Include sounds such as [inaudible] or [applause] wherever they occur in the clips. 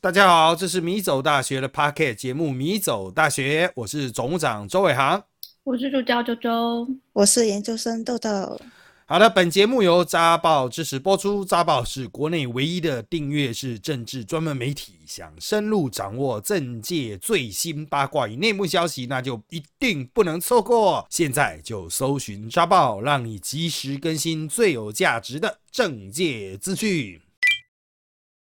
大家好，这是米走大学的 Pocket 节目《米走大学》，我是总务长周伟航，我是助教周周，我是研究生豆豆。好的，本节目由扎报支持播出。扎报是国内唯一的订阅式政治专门媒体，想深入掌握政界最新八卦与内幕消息，那就一定不能错过。现在就搜寻扎报，让你及时更新最有价值的政界资讯。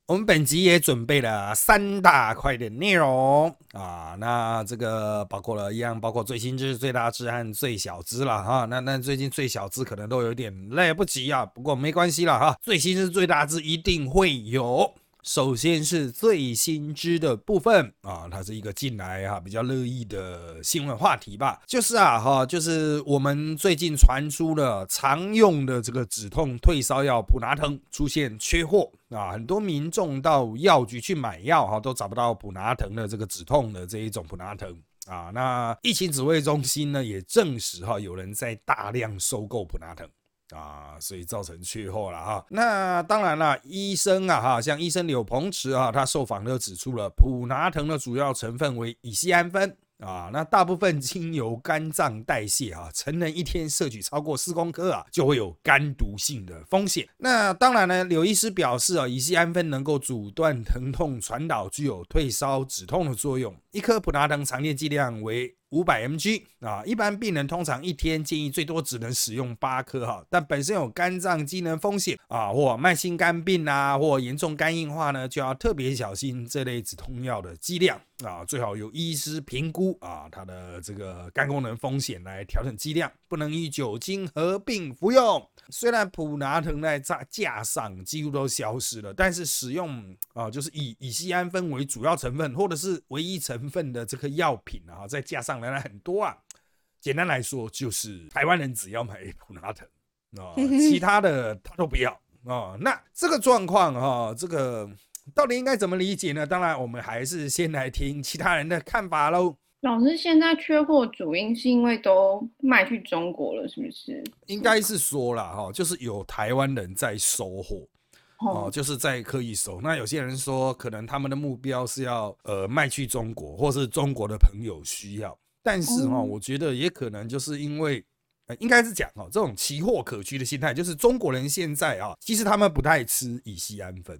我们本集也准备了三大块的内容啊，那这个包括了一样，包括最新知、最大知和最小知了哈。那那最近最小知可能都有点来不及啊，不过没关系了哈。最新知、最大知一定会有。首先是最新知的部分啊，它是一个近来哈比较热议的新闻话题吧，就是啊哈，就是我们最近传出了常用的这个止痛退烧药普拿疼出现缺货啊，很多民众到药局去买药哈，都找不到普拿疼的这个止痛的这一种普拿疼啊。那疫情指挥中心呢也证实哈，有人在大量收购普拿疼。啊，所以造成缺货了哈。那当然了，医生啊哈，像医生柳鹏池啊，他受访就指出了普拿疼的主要成分为乙酰氨酚。啊，那大部分经由肝脏代谢啊，成人一天摄取超过四公克啊，就会有肝毒性的风险。那当然呢，柳医师表示啊，乙酰氨酚能够阻断疼痛传导，具有退烧止痛的作用。一颗普拿疼常见剂量为五百 mg 啊，一般病人通常一天建议最多只能使用八颗哈，但本身有肝脏机能风险啊，或慢性肝病啊，或严重肝硬化呢，就要特别小心这类止痛药的剂量。啊，最好有医师评估啊，它的这个肝功能风险来调整剂量，不能与酒精合并服用。虽然普拿疼在架架上几乎都消失了，但是使用啊，就是以乙酰氨酚为主要成分或者是唯一成分的这个药品啊，在架上仍然很多啊。简单来说，就是台湾人只要买普拿疼 [laughs] 啊，其他的他都不要啊。那这个状况哈，这个。到底应该怎么理解呢？当然，我们还是先来听其他人的看法喽。老师，现在缺货主因是因为都卖去中国了，是不是？应该是说了哈，就是有台湾人在收货哦，就是在刻意收。那有些人说，可能他们的目标是要呃卖去中国，或是中国的朋友需要。但是哈，我觉得也可能就是因为，呃应该是讲哈，这种奇货可居的心态，就是中国人现在啊，其实他们不太吃乙酰氨酚。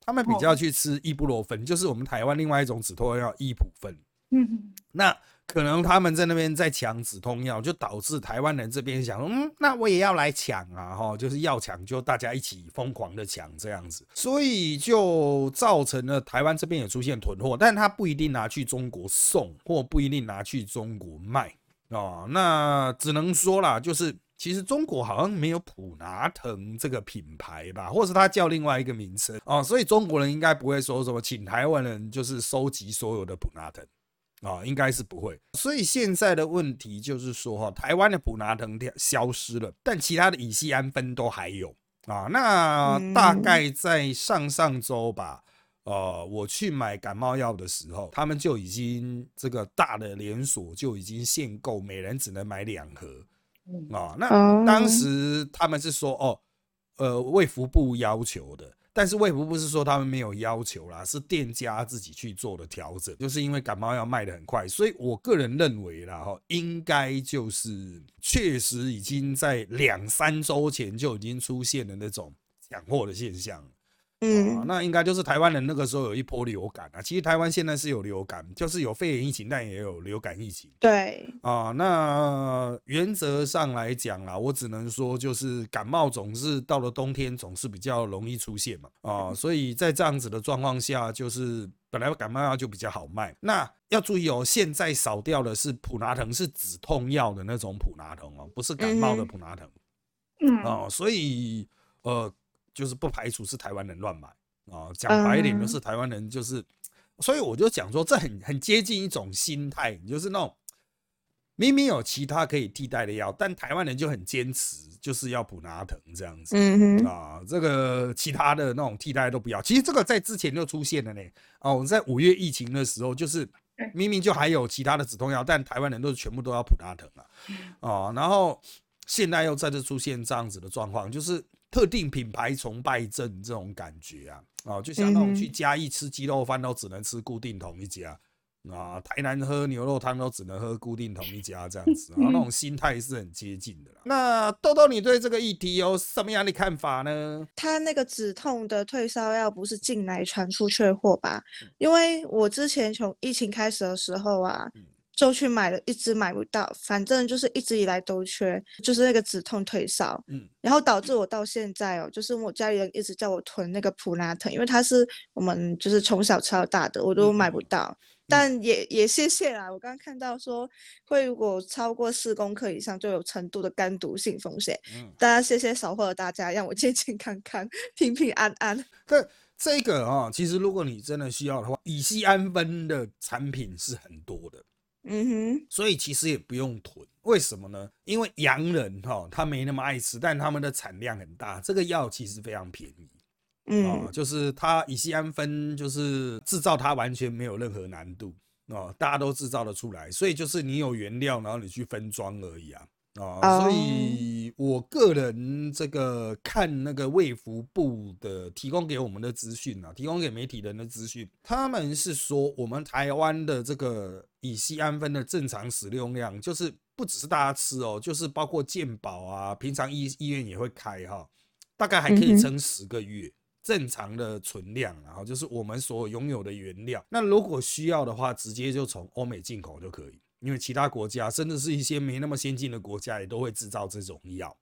他们比较去吃伊布洛芬，就是我们台湾另外一种止痛药伊普芬。嗯，那可能他们在那边在抢止痛药，就导致台湾人这边想，嗯，那我也要来抢啊，哈，就是要抢，就大家一起疯狂的抢这样子，所以就造成了台湾这边也出现囤货，但他不一定拿去中国送，或不一定拿去中国卖哦，那只能说啦，就是。其实中国好像没有普拿藤这个品牌吧，或是它叫另外一个名称哦，所以中国人应该不会说什么请台湾人就是收集所有的普拿藤啊，应该是不会。所以现在的问题就是说哈，台湾的普拿疼消失了，但其他的乙酰氨酚都还有啊。那大概在上上周吧，呃，我去买感冒药的时候，他们就已经这个大的连锁就已经限购，每人只能买两盒。啊，那当时他们是说哦，呃，卫福部要求的，但是卫福不是说他们没有要求啦，是店家自己去做的调整，就是因为感冒药卖的很快，所以我个人认为啦哈，应该就是确实已经在两三周前就已经出现了那种抢货的现象。嗯，那应该就是台湾人那个时候有一波流感啊。其实台湾现在是有流感，就是有肺炎疫情，但也有流感疫情。对啊，那原则上来讲啊，我只能说就是感冒总是到了冬天总是比较容易出现嘛。啊，所以在这样子的状况下，就是本来感冒药就比较好卖。那要注意哦，现在少掉的是普拿疼，是止痛药的那种普拿疼哦，不是感冒的普拿疼。嗯哦，所以呃。就是不排除是台湾人乱买啊，讲白一点就是台湾人就是，所以我就讲说这很很接近一种心态，就是那种明明有其他可以替代的药，但台湾人就很坚持就是要普拿疼这样子嗯啊，这个其他的那种替代都不要。其实这个在之前就出现了呢，哦，在五月疫情的时候，就是明明就还有其他的止痛药，但台湾人都是全部都要普拉疼啊，哦，然后现在又再次出现这样子的状况，就是。特定品牌崇拜症这种感觉啊，啊，就像那种去嗯嘉义吃鸡肉饭都只能吃固定同一家。啊，台南喝牛肉汤都只能喝固定同一家这样子，然后那种心态是很接近的啦。那豆豆，你对这个议题有什么样的看法呢？他那个止痛的退烧药不是进来传出缺货吧？因为我之前从疫情开始的时候啊嗯，就去买了，一直买不到，反正就是一直以来都缺，就是那个止痛退烧，嗯，然后导致我到现在哦，就是我家里人一直叫我囤那个普拉腾，因为它是我们就是从小吃到大的，我都嗯买不到。但也也谢谢啦，我刚刚看到说会如果超过四公克以上就有程度的肝毒性风险，嗯大家谢谢少货的大家，让我健健康康、平平安安。这这个啊、其实如果你真的需要的话，乙酰氨酚的产品是很多的，嗯哼，所以其实也不用囤。为什么呢？因为洋人哈、他没那么爱吃，但他们的产量很大，这个药其实非常便宜。哦，嗯就是它乙酰氨酚，就是制造它完全没有任何难度哦，大家都制造得出来，所以就是你有原料，然后你去分装而已啊。哦，所哦以我个人这个看那个卫福部的提供给我们的资讯啊，提供给媒体人的资讯，他们是说我们台湾的这个乙酰氨酚的正常使用量，就是不只是大家吃哦，就是包括健保啊，平常医医院也会开哈、大概还可以撑十个月。正常的存量，然后就是我们所拥有的原料。那如果需要的话，直接就从欧美进口就可以，因为其他国家甚至是一些没那么先进的国家也都会制造这种药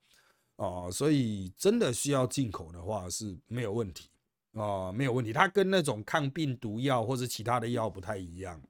哦、所以真的需要进口的话是没有问题哦、没有问题。它跟那种抗病毒药或者其他的药不太一样。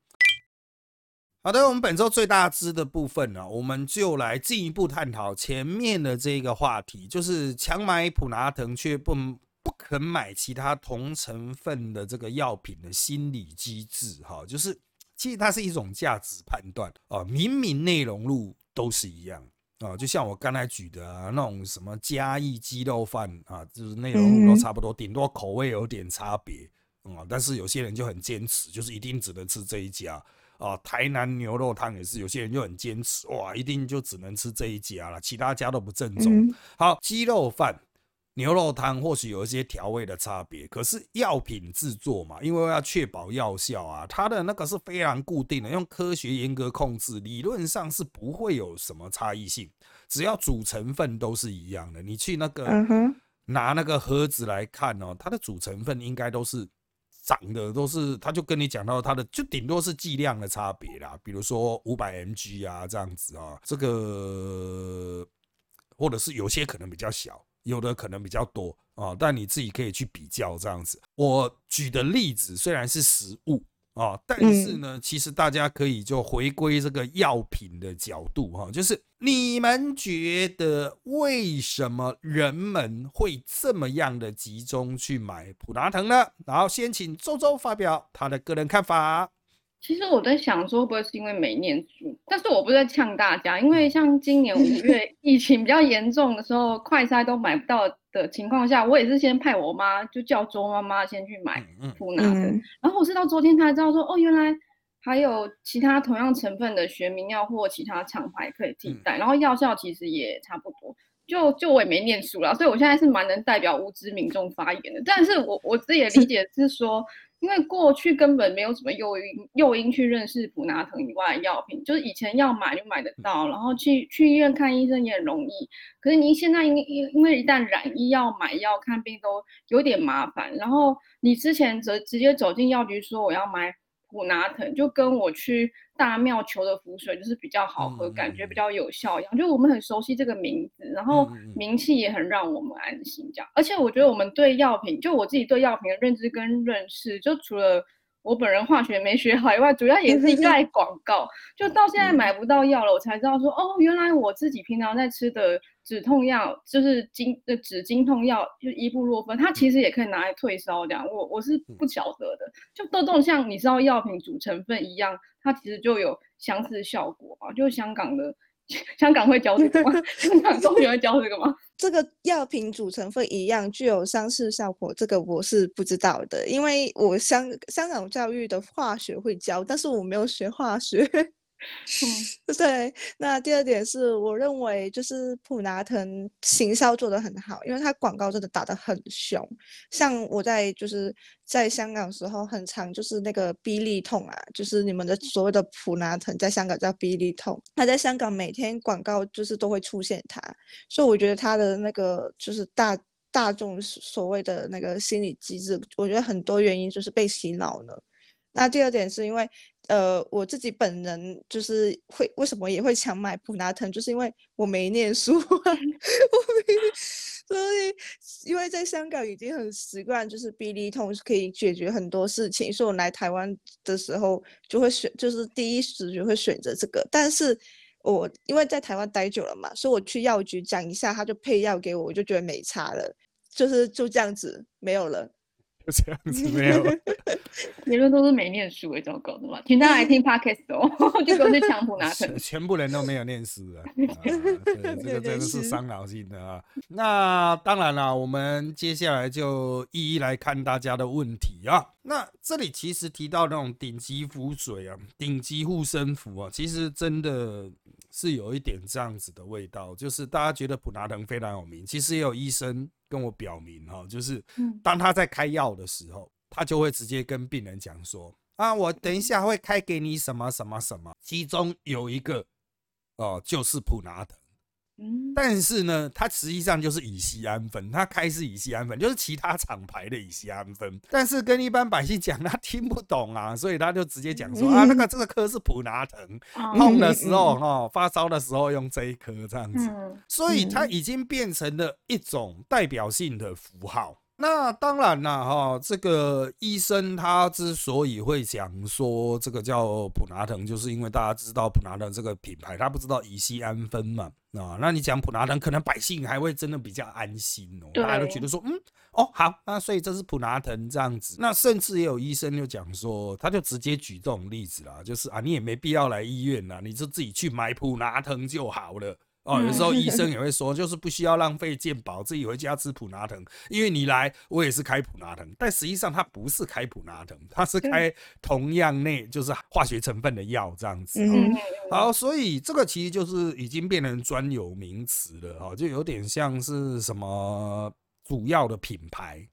好的，我们本周最大支的部分呢、我们就来进一步探讨前面的这个话题，就是强买普拿疼却不不肯买其他同成分的这个药品的心理机制，哈，就是其实它是一种价值判断啊，明明内容物都是一样啊，就像我刚才举的啊，那种什么嘉义鸡肉饭啊，就是内容物都差不多，顶多口味有点差别啊，但是有些人就很坚持，就是一定只能吃这一家。啊，台南牛肉汤也是，有些人就很坚持，哇，一定就只能吃这一家了，其他家都不正宗。嗯好，鸡肉饭、牛肉汤或许有一些调味的差别，可是药品制作嘛，因为要确保药效啊，它的那个是非常固定的，用科学严格控制，理论上是不会有什么差异性，只要主成分都是一样的。你去那个嗯，拿那个盒子来看哦，它的主成分应该都是涨的，都是，他就跟你讲到它的，就顶多是剂量的差别啦，比如说五百 mg 啊这样子啊，这个或者是有些可能比较小，有的可能比较多啊，但你自己可以去比较这样子。我举的例子虽然是食物。啊，但是呢，其实大家可以就回归这个药品的角度哈，就是你们觉得为什么人们会这么样的集中去买普拿疼呢？然后先请周周发表他的个人看法。其实我在想说，会不会是因为没念书？但是我不是在呛大家，因为像今年五月 [laughs] 疫情比较严重的时候，快筛都买不到的情况下，我也是先派我妈，就叫周妈妈先去买普拿疼。嗯然后我是到昨天才知道说，哦，原来还有其他同样成分的学名药或其他厂牌可以替嗯代，然后药效其实也差不多。就就我也没念书啦，所以我现在是蛮能代表无知民众发言的。但是我我自己的理解是说，因为过去根本没有什么诱因诱因去认识普拿疼以外的药品，就是以前要买就买得到，然后去去医院看医生也很容易。可是您现在因因因为一旦染医要买药看病都有点麻烦，然后你之前直直接走进药局说我要买普拿藤，就跟我去大庙求的符水就是比较好喝，嗯感觉嗯比较有效一样。就我们很熟悉这个名字，然后名气也很让我们安心。这样，而且我觉得我们对药品，就我自己对药品的认知跟认识，就除了我本人化学没学好以外，主要也是 [laughs] 依赖广告。就到现在买不到药了，我才知道说，哦，原来我自己平常在吃的止痛药，就是经呃止经痛药，就伊布洛芬，它其实也可以拿来退烧这样。我我是不晓得的。就豆豆像你知道药品主成分一样，它其实就有相似效果嘛。就香港的香港会教这个吗？[laughs] 香港中学会教这个吗？[laughs] 这个药品组成分一样，具有相似效果，这个我是不知道的，因为我香香港教育的化学会教，但是我没有学化学。[laughs] 对，那第二点是我认为就是普拿藤行销做得很好，因为它广告真的打得很凶。像我在就是在香港时候，很常就是那个逼利痛啊，就是你们的所谓的普拿藤，在香港叫逼利痛。它在香港每天广告就是都会出现它，所以我觉得它的那个就是大大众所谓的那个心理机制，我觉得很多原因就是被洗脑了。那第二点是因为。呃，我自己本人就是会为什么也会想买普拿藤，就是因为我没念书，[laughs] 我没，[laughs] 所以因为在香港已经很习惯，就是逼利痛可以解决很多事情，所以我来台湾的时候就会选，就是第一直觉会选择这个。但是我因为在台湾待久了嘛，所以我去药局讲一下，他就配药给我，我就觉得没差了，就是就这样子没有了。这样子没有，[laughs] 言论都是没念书哎，糟糕的嘛，请他来听 podcast 哦，[laughs] 就不用去强普拿藤，全部人都没有念书 [laughs] 啊，这个真的是伤脑筋的啊。那当然了，我们接下来就一一来看大家的问题啊。那这里其实提到那种顶级浮水啊，顶级护身符啊，其实真的是有一点这样子的味道，就是大家觉得普拿藤非常有名，其实也有医生。跟我表明哈，就是当他在开药的时候，他就会直接跟病人讲说啊，我等一下会开给你什么什么什么，其中有一个哦，就是普拿疼。但是呢，它实际上就是乙酰氨酚，它开是乙酰氨酚，就是其他厂牌的乙酰氨酚。但是跟一般百姓讲，他听不懂啊，所以他就直接讲说啊，那个这个科是普拿疼，痛的时候哈，发烧的时候用这一颗这样子。所以它已经变成了一种代表性的符号。那当然啦，哈，这个医生他之所以会讲说这个叫普拿疼，就是因为大家知道普拿疼这个品牌，他不知道乙烯氨酚嘛，啊，那你讲普拿疼，可能百姓还会真的比较安心哦，大家都觉得说，嗯，哦，好，那所以这是普拿疼这样子。那甚至也有医生就讲说，他就直接举这种例子啦，就是啊，你也没必要来医院啦，你就自己去买普拿疼就好了。哦，有时候医生也会说，就是不需要浪费健保，自己回家吃普拿疼，因为你来我也是开普拿疼，但实际上它不是开普拿疼，它是开同样内就是化学成分的药这样子。好，所以这个其实就是已经变成专有名词了哈，就有点像是什么主要的品牌。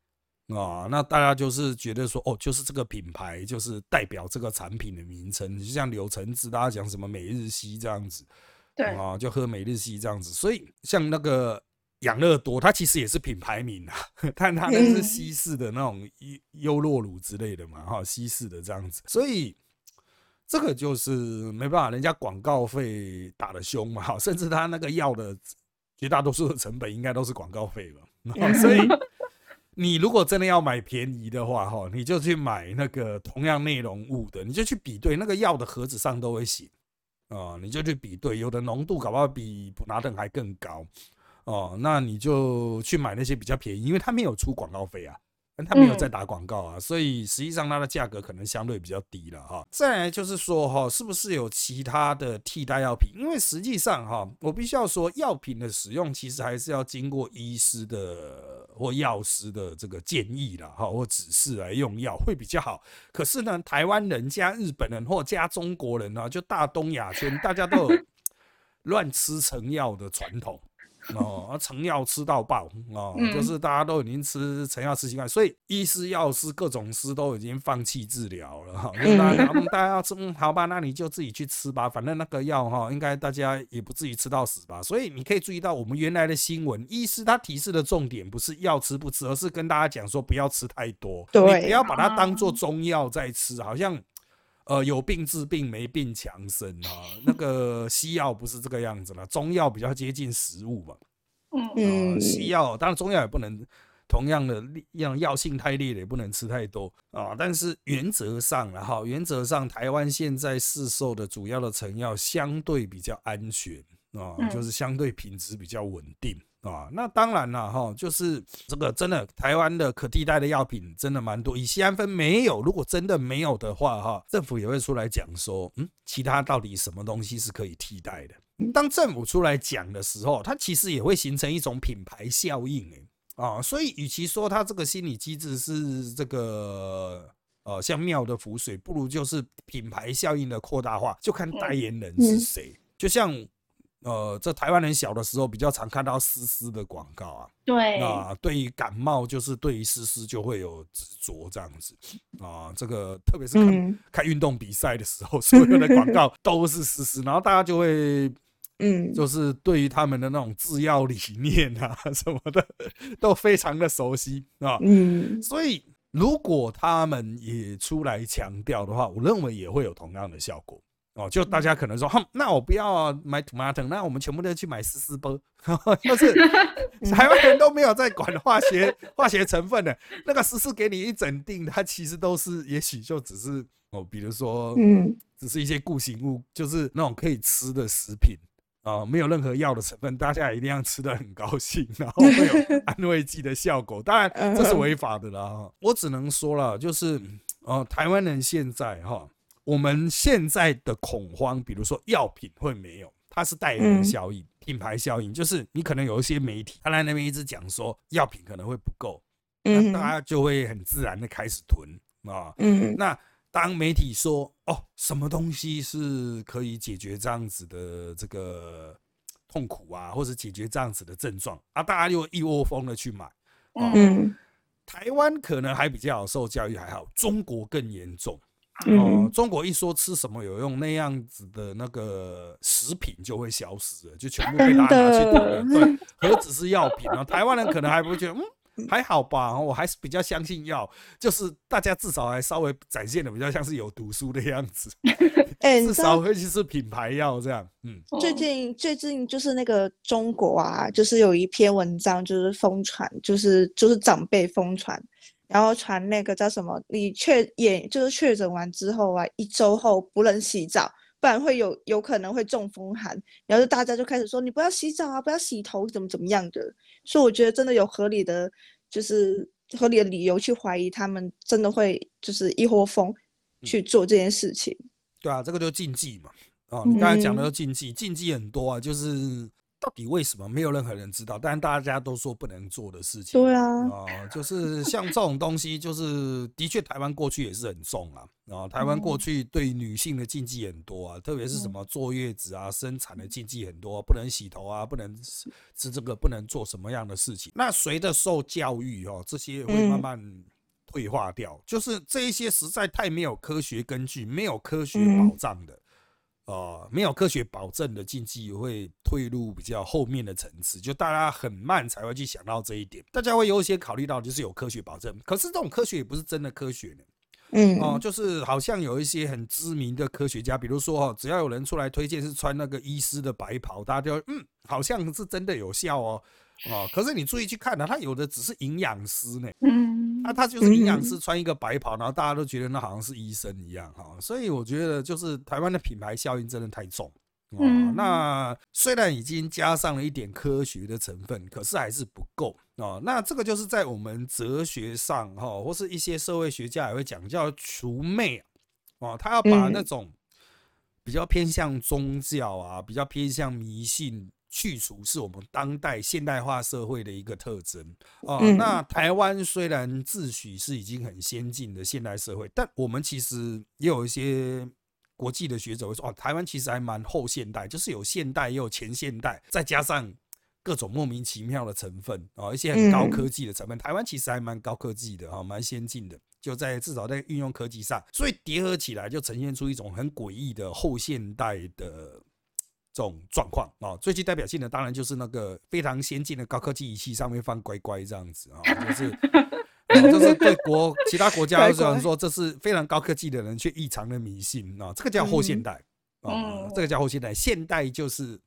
啊，那大家就是觉得说，哦，就是这个品牌就是代表这个产品的名称，就像柳橙汁，大家讲什么每日西这样子。对。啊，就喝每日硒这样子，所以像那个养乐多，它其实也是品牌名啊，但它那是西式的那种优优酪乳之类的嘛，哈，西式的这样子，所以这个就是没办法，人家广告费打的凶嘛，哈，[laughs] 甚至他那个药的绝大多数的成本应该都是广告费吧，所以 [laughs] 你如果真的要买便宜的话，哈，你就去买那个同样内容物的，你就去比对那个药的盒子上都会写。哦，你就去比对，有的浓度搞不好比普拿等还更高，哦，那你就去买那些比较便宜，因为他没有出广告费啊。但他没有在打广告啊，所以实际上它的价格可能相对比较低了哈。再来就是说哈，是不是有其他的替代药品？因为实际上哈，我必须要说，药品的使用其实还是要经过医师的或药师的这个建议了哈，或指示来用药会比较好。可是呢，台湾人加日本人或加中国人呢，就大东亚圈，大家都有 [laughs] 乱吃成药的传统。哦，成药吃到爆哦，就是大家都已经吃成药吃习惯，所以医师、药师各种师都已经放弃治疗了哈。大家大家要吃，嗯，好吧，那你就自己去吃吧，反正那个药哈，应该大家也不至于吃到死吧。所以你可以注意到我们原来的新闻，医师他提示的重点不是药吃不吃，而是跟大家讲说不要吃太多，对，不要把它当做中药在吃，好像。呃，有病治病，没病强身啊。那个西药不是这个样子了，中药比较接近食物嘛。嗯西药当然中药也不能同样的药药性太烈的也不能吃太多啊。但是原则上了哈，原则上台湾现在市售的主要的成药相对比较安全啊，就是相对品质比较稳定。啊，那当然了哈，就是这个真的台湾的可替代的药品真的蛮多，以西安酚没有，如果真的没有的话哈，政府也会出来讲说，嗯，其他到底什么东西是可以替代的？当政府出来讲的时候，它其实也会形成一种品牌效应诶，啊，所以与其说它这个心理机制是这个呃像庙的浮水，不如就是品牌效应的扩大化，就看代言人是谁。就像呃，这台湾人小的时候比较常看到丝丝的广告啊，对，啊，对于感冒就是对于丝丝就会有执着这样子啊，这个特别是看、嗯看运动比赛的时候，所有的广告都是丝丝，然后大家就会。[laughs] 嗯，就是对于他们的那种制药理念啊 [laughs] 什么的，都非常的熟悉啊。嗯所以如果他们也出来强调的话，我认为也会有同样的效果哦。就大家可能说，哼，那我不要买 tomato，那我们全部都去买丝丝波，[laughs] [laughs] 就是台湾人都没有在管化学化学成分的，那个丝丝给你一整锭，它其实都是，也许就只是哦，比如说，嗯只是一些固形物，就是那种可以吃的食品。啊、没有任何药的成分，大家一定要吃的很高兴，然后会有 [laughs] 安慰剂的效果。当然，这是违法的啦。我只能说了，就是呃，台湾人现在哈，我们现在的恐慌，比如说药品会没有，它是代言人效应、品牌效应，就是你可能有一些媒体，他在那边一直讲说药品可能会不够，那嗯大家就会很自然的开始囤啊。嗯那当媒体说哦，什么东西是可以解决这样子的这个痛苦啊，或者解决这样子的症状啊，大家就一窝蜂的去买。哦嗯台湾可能还比较好受教育还好，中国更严重。哦嗯，中国一说吃什么有用，那样子的那个食品就会消失了，就全部被大家拿去囤了。对，何止是药品啊？台湾人可能还不会觉得，嗯。还好吧，我还是比较相信药，就是大家至少还稍微展现的比较像是有读书的样子，[laughs] 哎，至少会是品牌药这样。嗯，最近最近就是那个中国啊，就是有一篇文章就是疯传，就是就是长辈疯传，然后传那个叫什么，你确也就是确诊完之后啊，一周后不能洗澡，不然会有有可能会中风寒，然后就大家就开始说你不要洗澡啊，不要洗头，怎么怎么样的，所以我觉得真的有合理的，就是合理的理由去怀疑他们真的会就是一窝蜂去做这件事情。对啊，这个就禁忌嘛。哦，你刚才讲的禁忌，禁忌很多啊，就是到底为什么没有任何人知道，但是大家都说不能做的事情。对啊，哦，就是像这种东西，就是的确台湾过去也是很重啊。啊，台湾过嗯去对女性的禁忌很多啊，特别是什么坐月子啊、生产的禁忌很多、不能洗头啊，不能吃吃这个，不能做什么样的事情。那随着受教育哦，这些会慢嗯慢退化掉，就是这一些实在太没有科学根据、没有科学嗯保障的。呃，没有科学保证的禁忌会退入比较后面的层次，就大家很慢才会去想到这一点。大家会优先考虑到就是有科学保证，可是这种科学也不是真的科学呢。嗯哦、就是好像有一些很知名的科学家，比如说哦，只要有人出来推荐是穿那个医师的白袍，大家就嗯，好像是真的有效哦。哦，可是你注意去看呢、他有的只是营养师呢，嗯那他就是营养师穿一个白袍，然后大家都觉得那好像是医生一样哈，所以我觉得就是台湾的品牌效应真的太重。哦，嗯那虽然已经加上了一点科学的成分，可是还是不够哦。那这个就是在我们哲学上哈，或是一些社会学家也会讲叫除魅啊，哦，他要把嗯那种比较偏向宗教啊，比较偏向迷信。去除是我们当代现代化社会的一个特征哦。嗯那台湾虽然自诩是已经很先进的现代社会，但我们其实也有一些国际的学者会说，哦，台湾其实还蛮后现代，就是有现代也有前现代，再加上各种莫名其妙的成分啊、哦，一些很高科技的成分。台湾其实还蛮高科技的啊，蛮、先进的。就在至少在运用科技上，所以叠合起来就呈现出一种很诡异的后现代的这种状况啊。最具代表性的当然就是那个非常先进的高科技仪器上面放乖乖这样子啊，[laughs] 就是。啊就是对国 [laughs] 其他国家乖乖有人说这是非常高科技的人却异常的迷信啊，这个叫后现代啊，嗯这个叫后现代。现代就是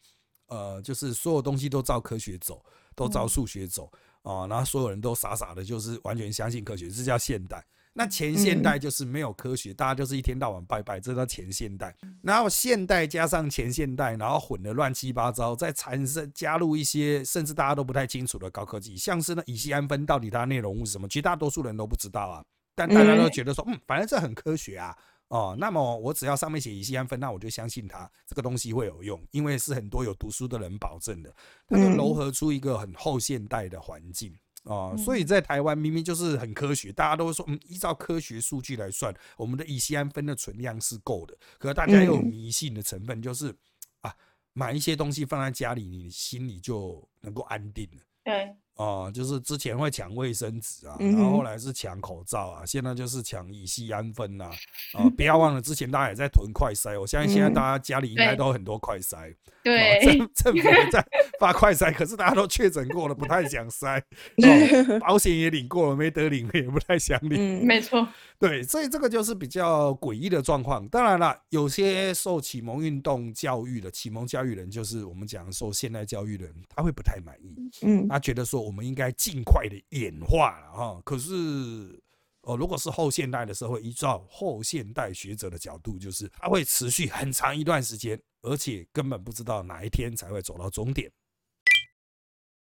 呃，就是所有东西都照科学走，都照数学走啊，然后所有人都傻傻的，就是完全相信科学，这叫现代。那前现代就是没有科学，大家就是一天到晚拜拜，这叫前现代。然后现代加上前现代，然后混得乱七八糟，再产生加入一些甚至大家都不太清楚的高科技，像是呢乙酰氨酚到底它内容物是什么，绝大多数人都不知道啊。但大家都觉得说，嗯，反正这很科学啊。哦，那么我只要上面写乙酰氨酚，那我就相信它这个东西会有用，因为是很多有读书的人保证的，它就嗯糅合出一个很后现代的环境。哦，所以在台湾明明就是很科学，大家都会说，嗯，依照科学数据来算，我们的乙酰胺酚的存量是够的。可大家又有迷信的成分，就是啊，买一些东西放在家里，你心里就能够安定了。对，哦，就是之前会抢卫生纸啊，然后后来是抢口罩啊，现在就是抢乙酰胺酚呐。啊，不要忘了，之前大家也在囤快筛，我相信现在大家家里应该都有很多快筛。对，政政府也在发快筛，可是大家都确诊过了，不太想筛。[laughs] 保险也领过了，没得领也不太想领。嗯，没错。对，所以这个就是比较诡异的状况。当然了，有些受启蒙运动教育的启蒙教育人，就是我们讲受现代教育的人，他会不太满意。嗯，他觉得说我们应该尽快的演化了哈。可是。哦，如果是后现代的社会，依照后现代学者的角度，就是它会持续很长一段时间，而且根本不知道哪一天才会走到终点。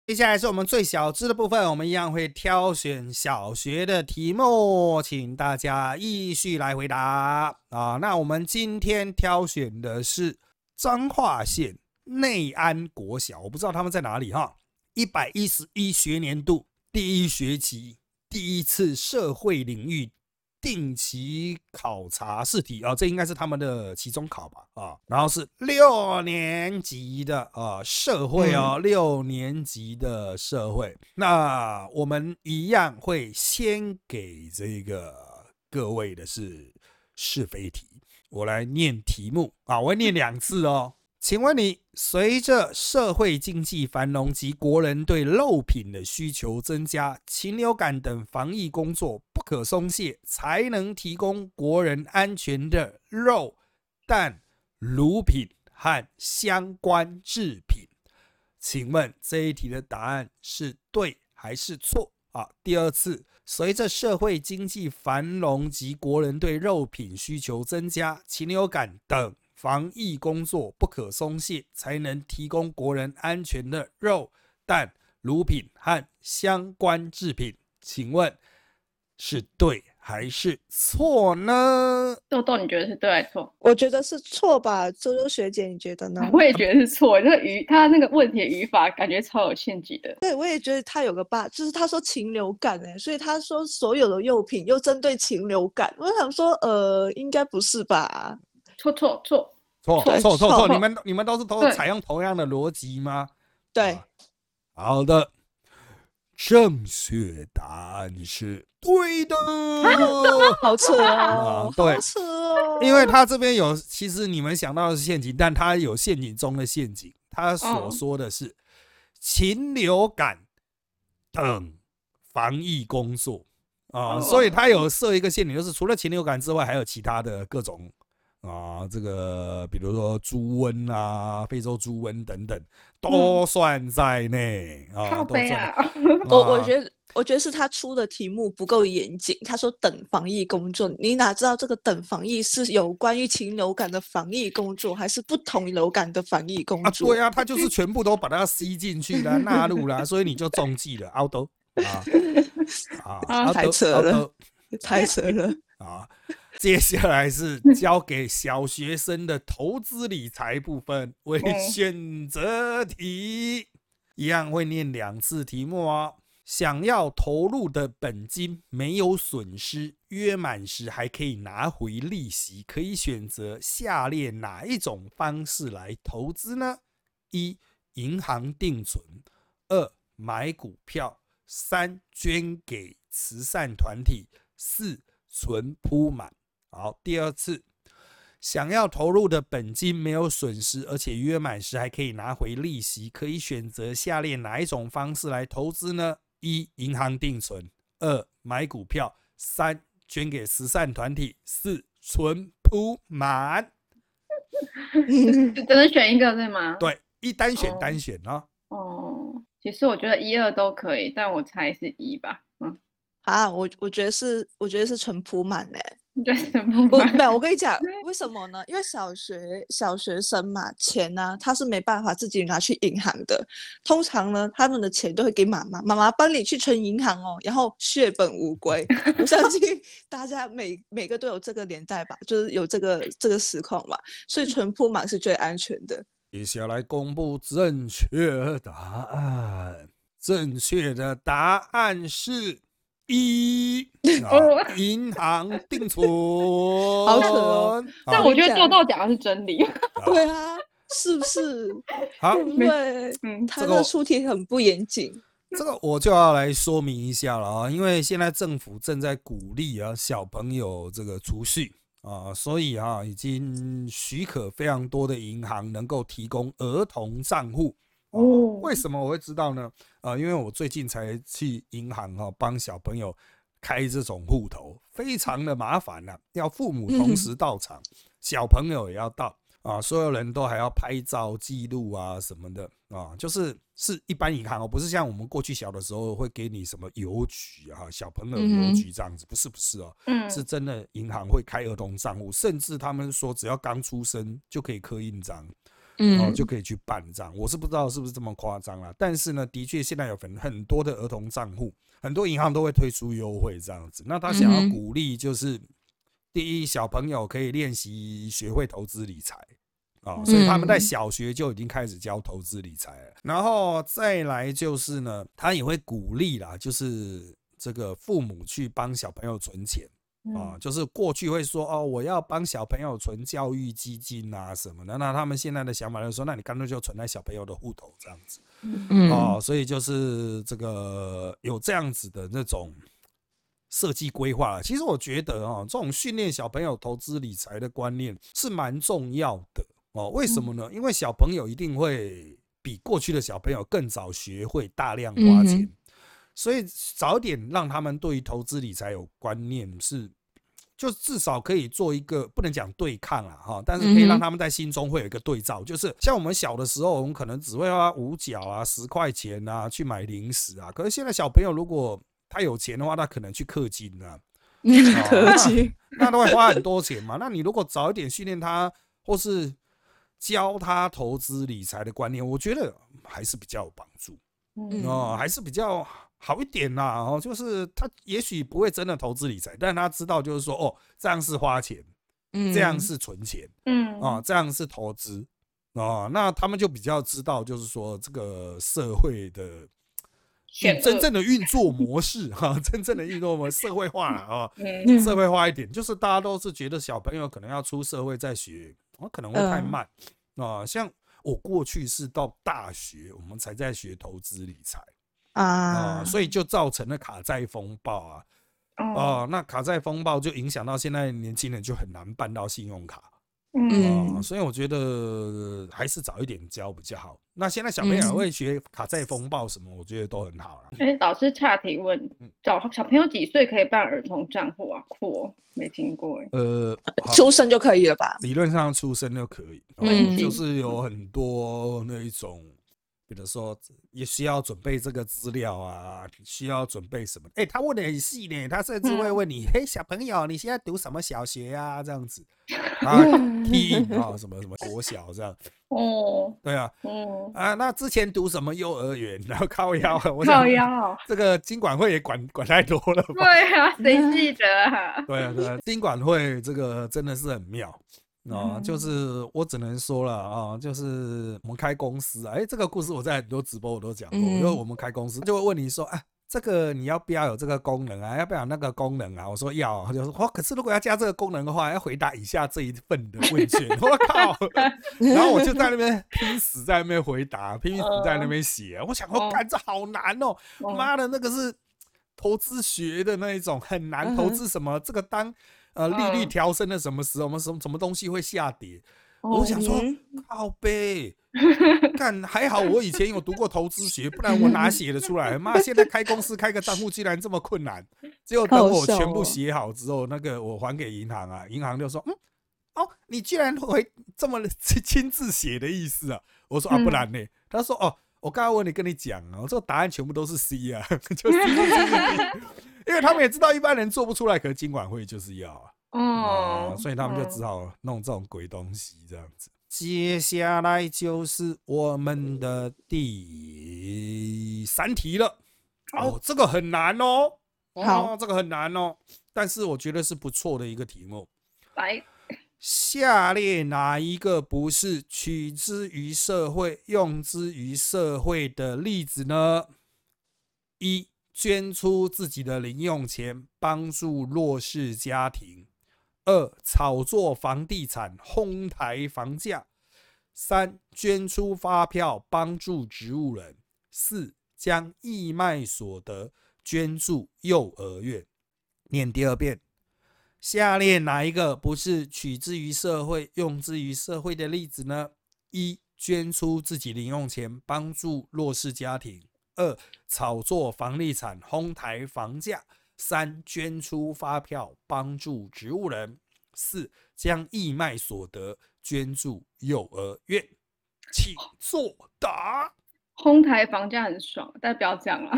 接下来是我们最小资的部分，我们一样会挑选小学的题目，请大家继续来回答啊。那我们今天挑选的是彰化县内安国小，我不知道他们在哪里哈。一百一十一学年度第一学期。第一次社会领域定期考察试题啊，这应该是他们的期中考吧啊，然后是六年级的啊社会哦，六年级的社会，那我们一样会先给这个各位的是是非题，我来念题目啊，我会念两次哦。请问你，随着社会经济繁荣及国人对肉品的需求增加，禽流感等防疫工作不可松懈，才能提供国人安全的肉、蛋、乳品和相关制品。请问这一题的答案是对还是错啊？第二次，随着社会经济繁荣及国人对肉品需求增加，禽流感等。防疫工作不可松懈，才能提供国人安全的肉、蛋、乳品和相关制品。请问是对还是错呢？豆豆，你觉得是对还是错？我觉得是错吧。周周学姐，你觉得呢？[laughs] 我也觉得是错。这个语，他那个问题语法感觉超有陷阱的。对，我也觉得他有个 bug，就是他说禽流感，哎，所以他说所有的肉品又针对禽流感。我想说，呃，应该不是吧？错错错错错错错！你们你们都是都采用同样的逻辑吗？对，好的，正确答案是对的。[laughs] 好扯啊，对，好扯哦。因为他这边有，其实你们想到的是陷阱，但他有陷阱中的陷阱。他所说的是禽流感等防疫工作啊，所以他有设一个陷阱，就是除了禽流感之外，还有其他的各种。啊，这个比如说猪瘟啊，非洲猪瘟等等，都算在内啊。我我觉得，我觉得是他出的题目不够严谨。他说等防疫工作，你哪知道这个等防疫是有关于禽流感的防疫工作，还是不同流感的防疫工作？对啊，他就是 [laughs] 全部都把它吸进去了，纳入了，所以你就中计了，奥多啊 [laughs] 啊，太扯了，[laughs] 太扯了啊。接下来是 [laughs] 交给小学生的投资理财部分，为选择题，一样会念两次题目哦。想要投入的本金没有损失，约满时还可以拿回利息，可以选择下列哪一种方式来投资呢？一、银行定存；二、买股票；三、捐给慈善团体；四、存铺满。好，第二次，想要投入的本金没有损失，而且约满时还可以拿回利息，可以选择下列哪一种方式来投资呢？一、银行定存；二、买股票；三、捐给慈善团体；四、存铺满。[laughs] 只能选一个对吗？对，一单选单选哦。哦，其实我觉得一二都可以，但我猜是一吧。嗯，啊，我我觉得是，我觉得是存铺满嘞。[laughs] 对，不没有。我跟你讲，为什么呢？因为小学小学生嘛，钱呢他是没办法自己拿去银行的。通常呢，他们的钱都会给妈妈，妈妈帮你去存银行哦，然后血本无归。我相 [laughs] 信大家每每个都有这个年代吧，就是有这个这个时空嘛，所以存铺满是最安全的。接下来公布正确答案。正确的答案是一，银行定存。[laughs] 好扯哦但我觉得豆豆讲的是真理。对啊，是不是？好，对不对？嗯，他这个的出题很不严谨。这个我就要来说明一下了啊，因为现在政府正在鼓励啊小朋友这个储蓄啊，所以啊已经许可非常多的银行能够提供儿童账户。哦，哦为什么我会知道呢？啊，因为我最近才去银行哈、帮小朋友开这种户头，非常的麻烦呐、要父母同时到场，小朋友也要到啊，所有人都还要拍照记录啊什么的啊，就是是一般银行哦，不是像我们过去小的时候会给你什么邮局啊，小朋友邮局这样子，不是不是哦，嗯是真的银行会开儿童账户，甚至他们说只要刚出生就可以刻印章。哦，嗯就可以去办账。我是不知道是不是这么夸张啦，但是呢，的确现在有很很多的儿童账户，很多银行都会推出优惠这样子。那他想要鼓励，就是、第一，小朋友可以练习学会投资理财。啊、所以他们在嗯小学就已经开始教投资理财了，然后再来就是呢，他也会鼓励啦，就是这个父母去帮小朋友存钱，嗯啊，就是过去会说哦，我要帮小朋友存教育基金啊什么的，那他们现在的想法就是说，那你干脆就存在小朋友的户头这样子嗯哦，所以就是这个有这样子的那种设计规划。其实我觉得哦，这种训练小朋友投资理财的观念是蛮重要的哦。为什么呢？因为小朋友一定会比过去的小朋友更早学会大量花钱。所以早点让他们对于投资理财有观念是，就至少可以做一个不能讲对抗啊哈，但是可以让他们在心中会有一个对照，就是像我们小的时候，我们可能只会花五角啊、十块钱啊去买零食啊，可是现在小朋友如果他有钱的话，他可能去氪金啊，[laughs] 氪金。那都会花很多钱嘛。那你如果早一点训练他，或是教他投资理财的观念，我觉得还是比较有帮助。嗯哦，还是比较好一点啦。哦，就是他也许不会真的投资理财，但他知道就是说，哦，这样是花钱，嗯这样是存钱嗯啊、这样是投资哦。那他们就比较知道，就是说这个社会的真正的运作模式哈、真正的运作模式社会化了啊。[laughs] 嗯社会化一点，就是大家都是觉得小朋友可能要出社会再学，我可能会太嗯慢啊、像我过去是到大学，我们才在学投资理财。啊、啊，所以就造成了卡债风暴啊，哦哦、那卡债风暴就影响到现在年轻人就很难办到信用卡嗯所以我觉得还是早一点教比较好。那现在小朋友嗯会学卡债风暴什么，我觉得都很好了。哎，老师差提问找，小小朋友几岁可以办儿童账户啊？酷哦，没听过哎。呃，出生就可以了吧？理论上出生就可以，哦嗯就是有很多那一种，比如说也需要准备这个资料啊，需要准备什么？哎、他问的很细呢，他甚至会嗯问你，嘿、小朋友，你现在读什么小学啊？这样子 [laughs] 啊啊，什么什么国小这样，哦，对啊，嗯，啊，那之前读什么幼儿园，[laughs] 然后靠腰，[laughs] 我靠腰。这个经管会也管管太多了吧？对啊，谁记得啊？对啊，对啊，经管会这个真的是很妙啊、嗯就是我只能说了啊，就是我们开公司啊，哎，这个故事我在很多直播我都讲过，因为嗯我们开公司就会问你说，啊，这个你要不要有这个功能啊？要不要有那个功能啊？我说要，他就说，哦，可是如果要加这个功能的话，要回答以下这一份的问卷。[laughs] 我靠！[laughs] 然后我就在那边拼死在那边回答，拼死在那边写，我想，我哦干这好难哦。嗯妈的，那个是投资学的那一种，很难投资什么？这个当呃利率嗯调升的什么时候，我们什么什么东西会下跌？哦我想说嗯，靠背，看还好我以前有读过投资学，不然我哪写得出来？[laughs] 妈，现在开公司开个账户居然这么困难，只有等我全部写好之后，那个我还给银行啊，银行就说，嗯。哦，你居然会这么亲自写的意思啊？我说啊，不嗯然呢？他说哦，我刚刚问你跟你讲啊，这个答案全部都是 C 啊，[laughs] 就 C，[laughs] 因为他们也知道一般人做不出来，可是经管会就是要啊。哦啊，，所以他们就只好弄这种鬼东西这样子。接下来就是我们的第三题了。哦，这个很难哦。好哦，这个很难哦，但是我觉得是不错的一个题目。来，下列哪一个不是取之于社会、用之于社会的例子呢一捐出自己的零用钱帮助弱势家庭；二炒作房地产哄抬房价；三捐出发票帮助植物人；四将义卖所得捐助幼儿园。念第二遍。下列哪一个不是取之于社会、用之于社会的例子呢？一、捐出自己零用钱帮助弱势家庭；二、炒作房地产哄抬房价；三、捐出发票帮助植物人；四、将义卖所得捐助幼儿园。请作答。哄抬房价很爽，但不要这样啊，[laughs]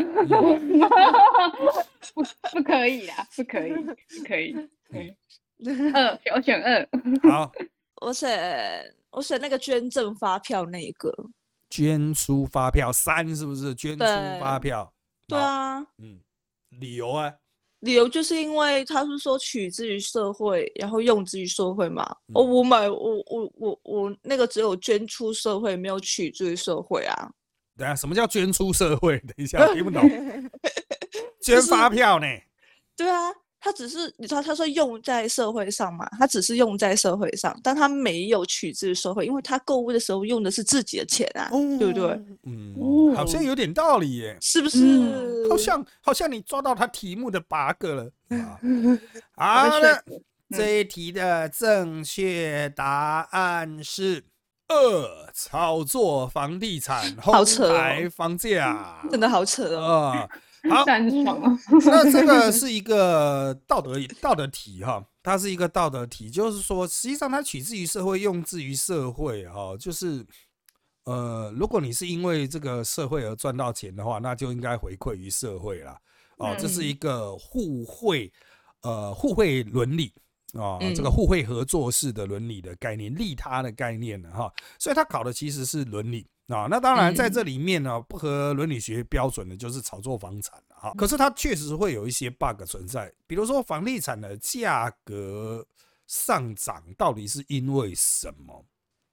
不不可以啊，不可以，不可以。二，我选二。好，我选我选那个捐赠发票那一个。捐出发票三是不是？捐出发票。对啊。嗯，理由啊？理由就是因为他是说取之于社会，然后用之于社会嘛。哦，我买我我我我那个只有捐出社会，没有取之于社会啊。等下，什么叫捐出社会？等一下，听不懂。[laughs] 捐发票呢？对啊，他只是你知道，他说用在社会上嘛，他只是用在社会上，但他没有取自社会，因为他购物的时候用的是自己的钱啊，对不对？嗯，好像有点道理耶，是不是？好像好像你抓到他题目的 bug 了啊！[laughs] 好了，这一题的正确答案是。二炒作房地产，好扯房价，[laughs] 真的好扯哦。[laughs] 好，[laughs] 那这个是一个道德道德题哈，它是一个道德题，就是说，实际上它取自于社会，用之于社会哈，就是呃，如果你是因为这个社会而赚到钱的话，那就应该回馈于社会了。哦，这是一个互惠呃互惠伦理。啊，这个互惠合作式的伦理的概念，利他的概念呢，哈，所以他考的其实是伦理啊。那当然在这里面呢，不合伦理学标准的就是炒作房产了哈。可是它确实会有一些 bug 存在，比如说房地产的价格上涨到底是因为什么？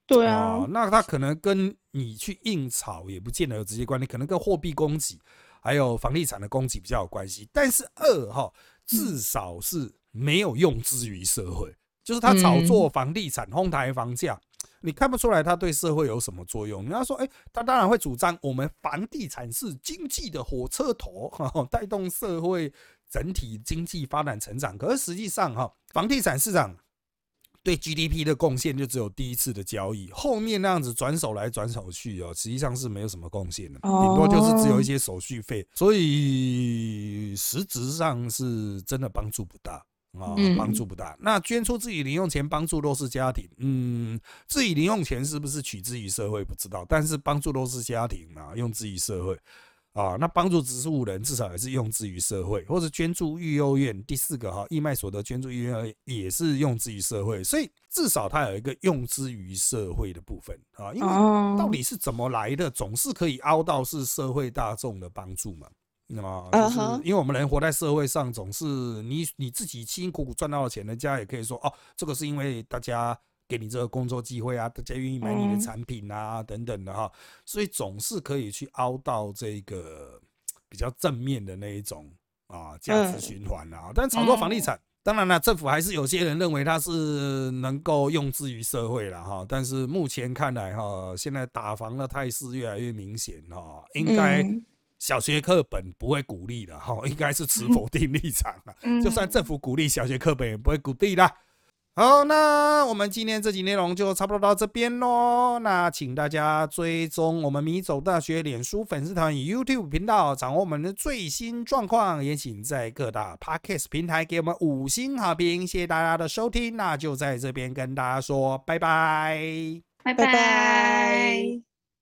对啊，那它可能跟你去硬炒也不见得有直接关联，可能跟货币供给还有房地产的供给比较有关系。但是二哈，至少是。没有用之于社会，就是他炒作房地产、哄抬房价，你看不出来他对社会有什么作用。你要说，哎，他当然会主张我们房地产是经济的火车头，[laughs] 带动社会整体经济发展成长。可是实际上，哈，房地产市场对 GDP 的贡献就只有第一次的交易，后面那样子转手来转手去哦，实际上是没有什么贡献的，顶多就是只有一些手续费，所以实质上是真的帮助不大。啊，帮助不大。那捐出自己零用钱帮助弱势家庭，嗯，自己零用钱是不是取之于社会不知道，但是帮助弱势家庭啊，用之于社会啊。那帮助植物人至少也是用之于社会，或者捐助育幼院。第四个哈，义卖所得捐助育幼院也是用之于社会，所以至少它有一个用之于社会的部分啊。因为到底是怎么来的，总是可以凹到是社会大众的帮助嘛。那么，就是因为我们人活在社会上，总是你你自己辛辛苦苦赚到的钱，人家也可以说哦，这个是因为大家给你这个工作机会啊，大家愿意买你的产品啊，等等的哈，所以总是可以去凹到这个比较正面的那一种啊价值循环啊。但炒作房地产，当然了，政府还是有些人认为它是能够用之于社会了哈。但是目前看来哈，现在打房的态势越来越明显哈，应该。小学课本不会鼓励的哈，应该是持否定立场啊。[laughs] 就算政府鼓励，小学课本也不会鼓励的。好，那我们今天这集内容就差不多到这边喽。那请大家追踪我们米走大学脸书粉丝团与 YouTube 频道，掌握我们的最新状况。也请在各大 Podcast 平台给我们五星好评。谢谢大家的收听，那就在这边跟大家说拜拜，拜拜。